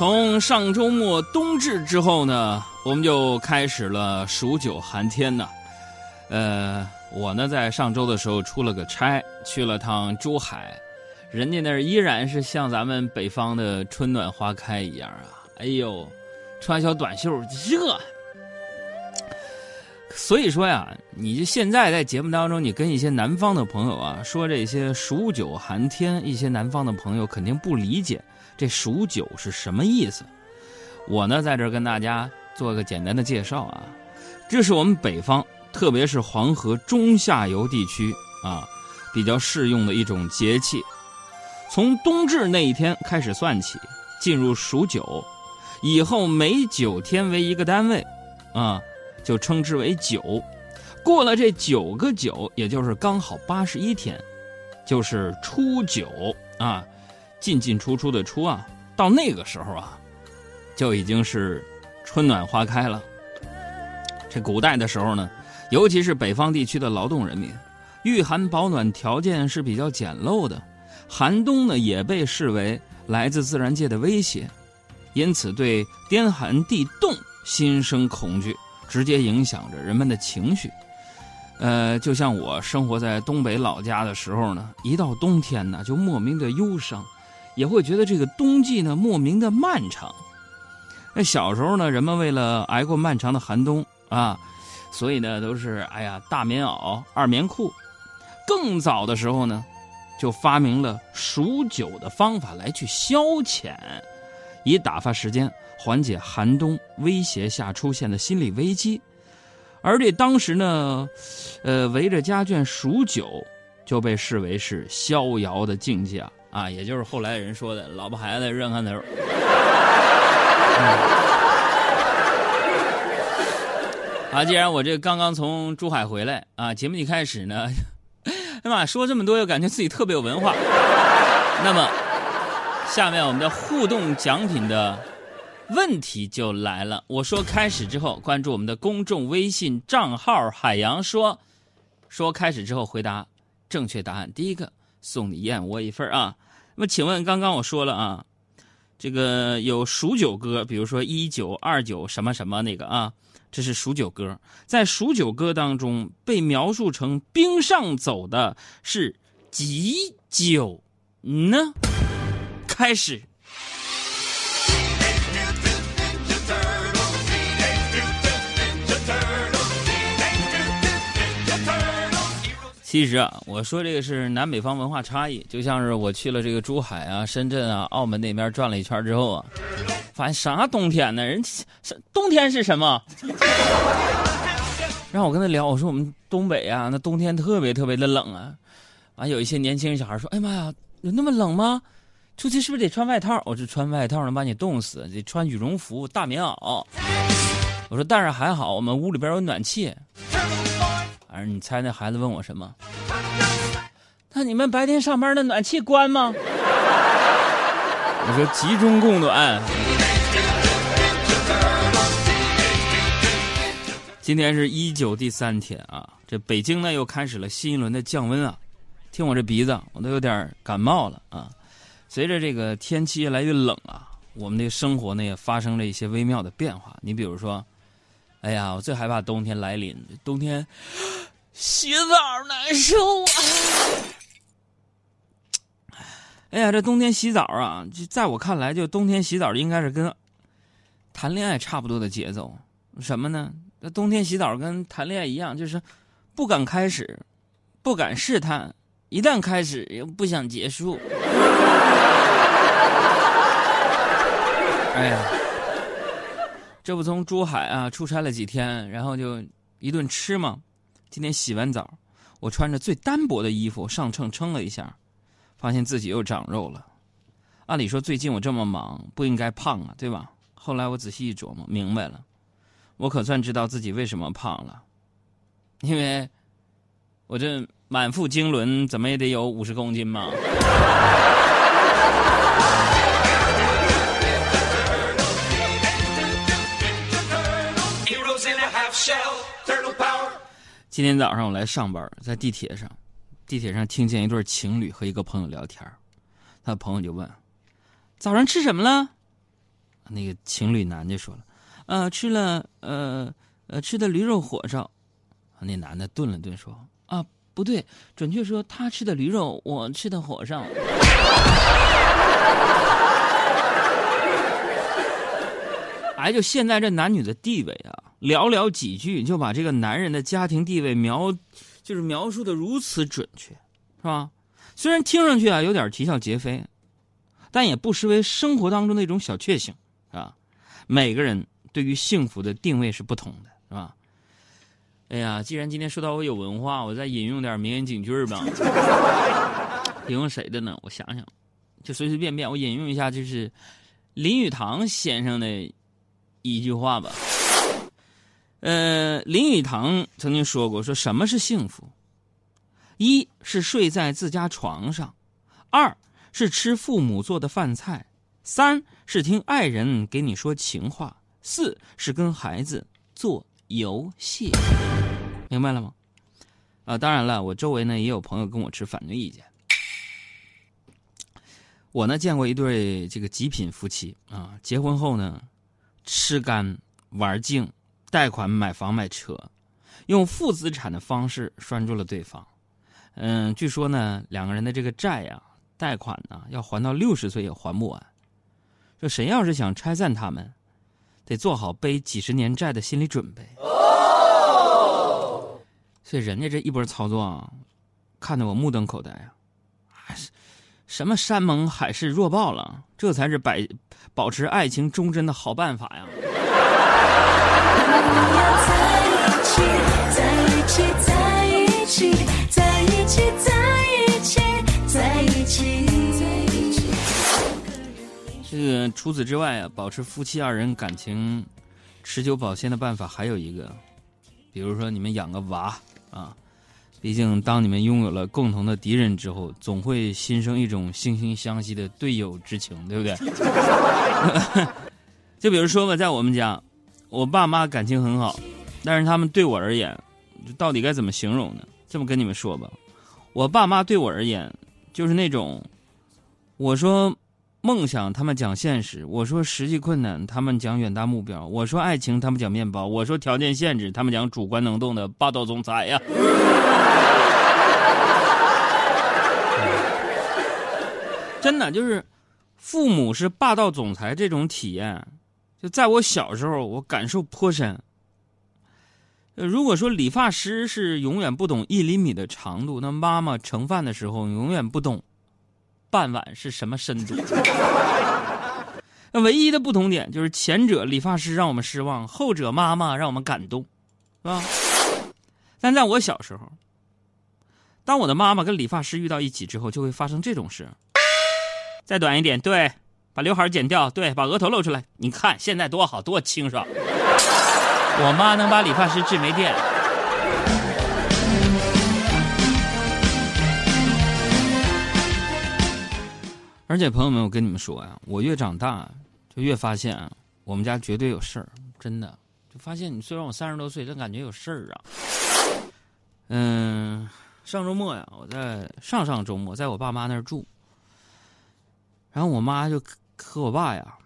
从上周末冬至之后呢，我们就开始了数九寒天呢。呃，我呢在上周的时候出了个差，去了趟珠海，人家那儿依然是像咱们北方的春暖花开一样啊。哎呦，穿小短袖热。所以说呀，你就现在在节目当中，你跟一些南方的朋友啊说这些数九寒天，一些南方的朋友肯定不理解这数九是什么意思。我呢在这儿跟大家做个简单的介绍啊，这是我们北方，特别是黄河中下游地区啊，比较适用的一种节气。从冬至那一天开始算起，进入数九，以后每九天为一个单位，啊。就称之为九，过了这九个九，也就是刚好八十一天，就是初九啊，进进出出的出啊，到那个时候啊，就已经是春暖花开了。这古代的时候呢，尤其是北方地区的劳动人民，御寒保暖条件是比较简陋的，寒冬呢也被视为来自自然界的威胁，因此对天寒地冻心生恐惧。直接影响着人们的情绪，呃，就像我生活在东北老家的时候呢，一到冬天呢，就莫名的忧伤，也会觉得这个冬季呢莫名的漫长。那小时候呢，人们为了挨过漫长的寒冬啊，所以呢都是哎呀大棉袄、二棉裤。更早的时候呢，就发明了数九的方法来去消遣，以打发时间。缓解寒冬威胁下出现的心理危机，而这当时呢，呃，围着家眷数九，就被视为是逍遥的境界啊，啊也就是后来人说的“老婆孩子热炕头”。啊，既然我这刚刚从珠海回来啊，节目一开始呢，哎妈，说这么多又感觉自己特别有文化。那么，下面我们的互动奖品的。问题就来了，我说开始之后，关注我们的公众微信账号“海洋说”，说开始之后回答正确答案，第一个送你燕窝一份啊。那么，请问刚刚我说了啊，这个有数九歌，比如说一九二九什么什么那个啊，这是数九歌，在数九歌当中被描述成冰上走的是几九呢？开始。其实啊，我说这个是南北方文化差异，就像是我去了这个珠海啊、深圳啊、澳门那边转了一圈之后啊，发现啥冬天呢？人冬天是什么？让我跟他聊，我说我们东北啊，那冬天特别特别的冷啊。完，有一些年轻人小孩说：“哎妈呀，有那么冷吗？出去是不是得穿外套？”我说：“穿外套能把你冻死，得穿羽绒服、大棉袄。”我说：“但是还好，我们屋里边有暖气。”反正你猜那孩子问我什么？那你们白天上班的暖气关吗？我说集中供暖。今天是一九第三天啊，这北京呢又开始了新一轮的降温啊。听我这鼻子，我都有点感冒了啊。随着这个天气越来越冷啊，我们的生活呢也发生了一些微妙的变化。你比如说，哎呀，我最害怕冬天来临，冬天。洗澡难受啊！哎呀，这冬天洗澡啊，就在我看来，就冬天洗澡应该是跟谈恋爱差不多的节奏。什么呢？那冬天洗澡跟谈恋爱一样，就是不敢开始，不敢试探，一旦开始又不想结束。哎呀，这不从珠海啊出差了几天，然后就一顿吃嘛。今天洗完澡，我穿着最单薄的衣服上秤称了一下，发现自己又长肉了。按理说最近我这么忙不应该胖啊，对吧？后来我仔细一琢磨，明白了，我可算知道自己为什么胖了，因为我这满腹经纶怎么也得有五十公斤嘛。今天早上我来上班，在地铁上，地铁上听见一对情侣和一个朋友聊天他朋友就问：“早上吃什么了？”那个情侣男就说了：“呃，吃了呃呃吃的驴肉火烧。”那男的顿了顿说：“啊，不对，准确说他吃的驴肉，我吃的火烧。”哎，就现在这男女的地位啊，寥寥几句就把这个男人的家庭地位描，就是描述的如此准确，是吧？虽然听上去啊有点啼笑皆非，但也不失为生活当中的一种小确幸，啊。每个人对于幸福的定位是不同的，是吧？哎呀，既然今天说到我有文化，我再引用点名言警句吧。引用谁的呢？我想想，就随随便便我引用一下，就是林语堂先生的。一句话吧，呃，林语堂曾经说过：“说什么是幸福？一是睡在自家床上，二是吃父母做的饭菜，三是听爱人给你说情话，四是跟孩子做游戏。”明白了吗？啊，当然了，我周围呢也有朋友跟我持反对意见。我呢见过一对这个极品夫妻啊，结婚后呢。吃干玩净，贷款买房买车，用负资产的方式拴住了对方。嗯，据说呢，两个人的这个债呀，贷款呢，要还到六十岁也还不完。说谁要是想拆散他们，得做好背几十年债的心理准备。所以人家这一波操作啊，看得我目瞪口呆啊！什么山盟海誓弱爆了，这才是百。保持爱情忠贞的好办法呀！除此之外啊，保持夫妻二人感情持久保鲜的办法还有一个，比如说你们养个娃啊。毕竟，当你们拥有了共同的敌人之后，总会心生一种惺惺相惜的队友之情，对不对？就比如说吧，在我们家，我爸妈感情很好，但是他们对我而言，到底该怎么形容呢？这么跟你们说吧，我爸妈对我而言，就是那种，我说。梦想，他们讲现实；我说实际困难，他们讲远大目标；我说爱情，他们讲面包；我说条件限制，他们讲主观能动的霸道总裁呀。真的就是，父母是霸道总裁这种体验，就在我小时候，我感受颇深。如果说理发师是永远不懂一厘米的长度，那妈妈盛饭的时候永远不懂。半碗是什么深度？那唯一的不同点就是前者理发师让我们失望，后者妈妈让我们感动，是吧？但在我小时候，当我的妈妈跟理发师遇到一起之后，就会发生这种事：再短一点，对，把刘海剪掉，对，把额头露出来。你看现在多好多清爽，我妈能把理发师治没电。而且朋友们，我跟你们说呀，我越长大就越发现啊，我们家绝对有事儿，真的。就发现你虽然我三十多岁，但感觉有事儿啊。嗯，上周末呀，我在上上周末在我爸妈那儿住，然后我妈就和我爸呀，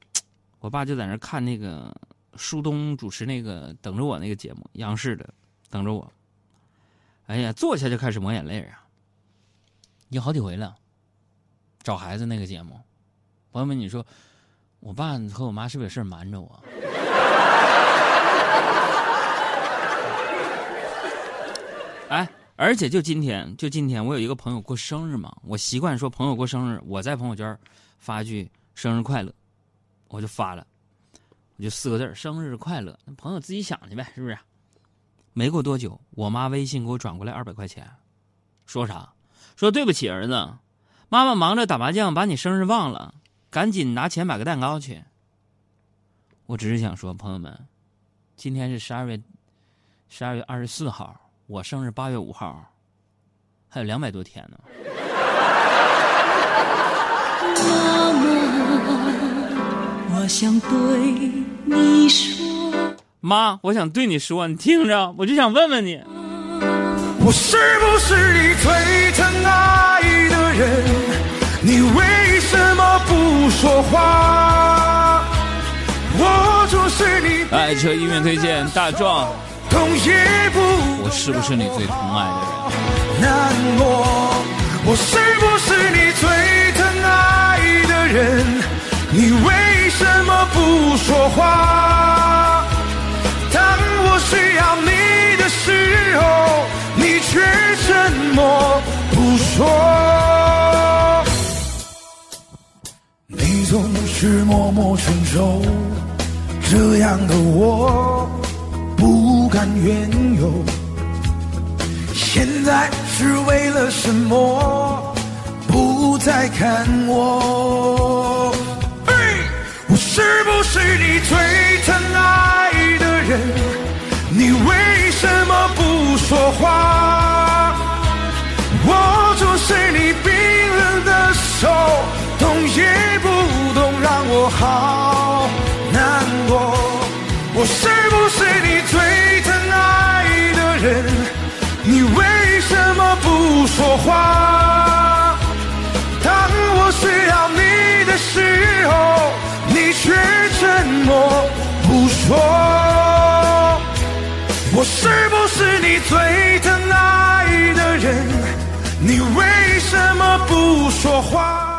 我爸就在那儿看那个舒东主持那个等着我那个节目，央视的等着我。哎呀，坐下就开始抹眼泪啊，已经好几回了。找孩子那个节目，朋友们，你说我爸和我妈是不是有事瞒着我？哎，而且就今天，就今天，我有一个朋友过生日嘛，我习惯说朋友过生日，我在朋友圈发句生日快乐，我就发了，我就四个字生日快乐，那朋友自己想去呗，是不是？没过多久，我妈微信给我转过来二百块钱，说啥？说对不起儿子。妈妈忙着打麻将，把你生日忘了，赶紧拿钱买个蛋糕去。我只是想说，朋友们，今天是十二月十二月二十四号，我生日八月五号，还有两百多天呢。妈妈，我想对你说。妈，我想对你说，你听着，我就想问问你。我是不是你最疼爱的人？你为什么不说话？爱车音乐推荐，大壮。痛也不，我是不是你最疼爱的人？难过，我是不是你最疼爱的人？你为什么不说话？当我需要你的时候，你却沉默不说。总是默默承受，这样的我。不敢怨尤，现在是为了什么不再看我？我是不是你最疼爱的人？你为什么不说话？我就是你冰冷的手，我好难过。我是不是你最疼爱的人？你为什么不说话？当我需要你的时候，你却沉默不说。我是不是你最疼爱的人？你为什么不说话？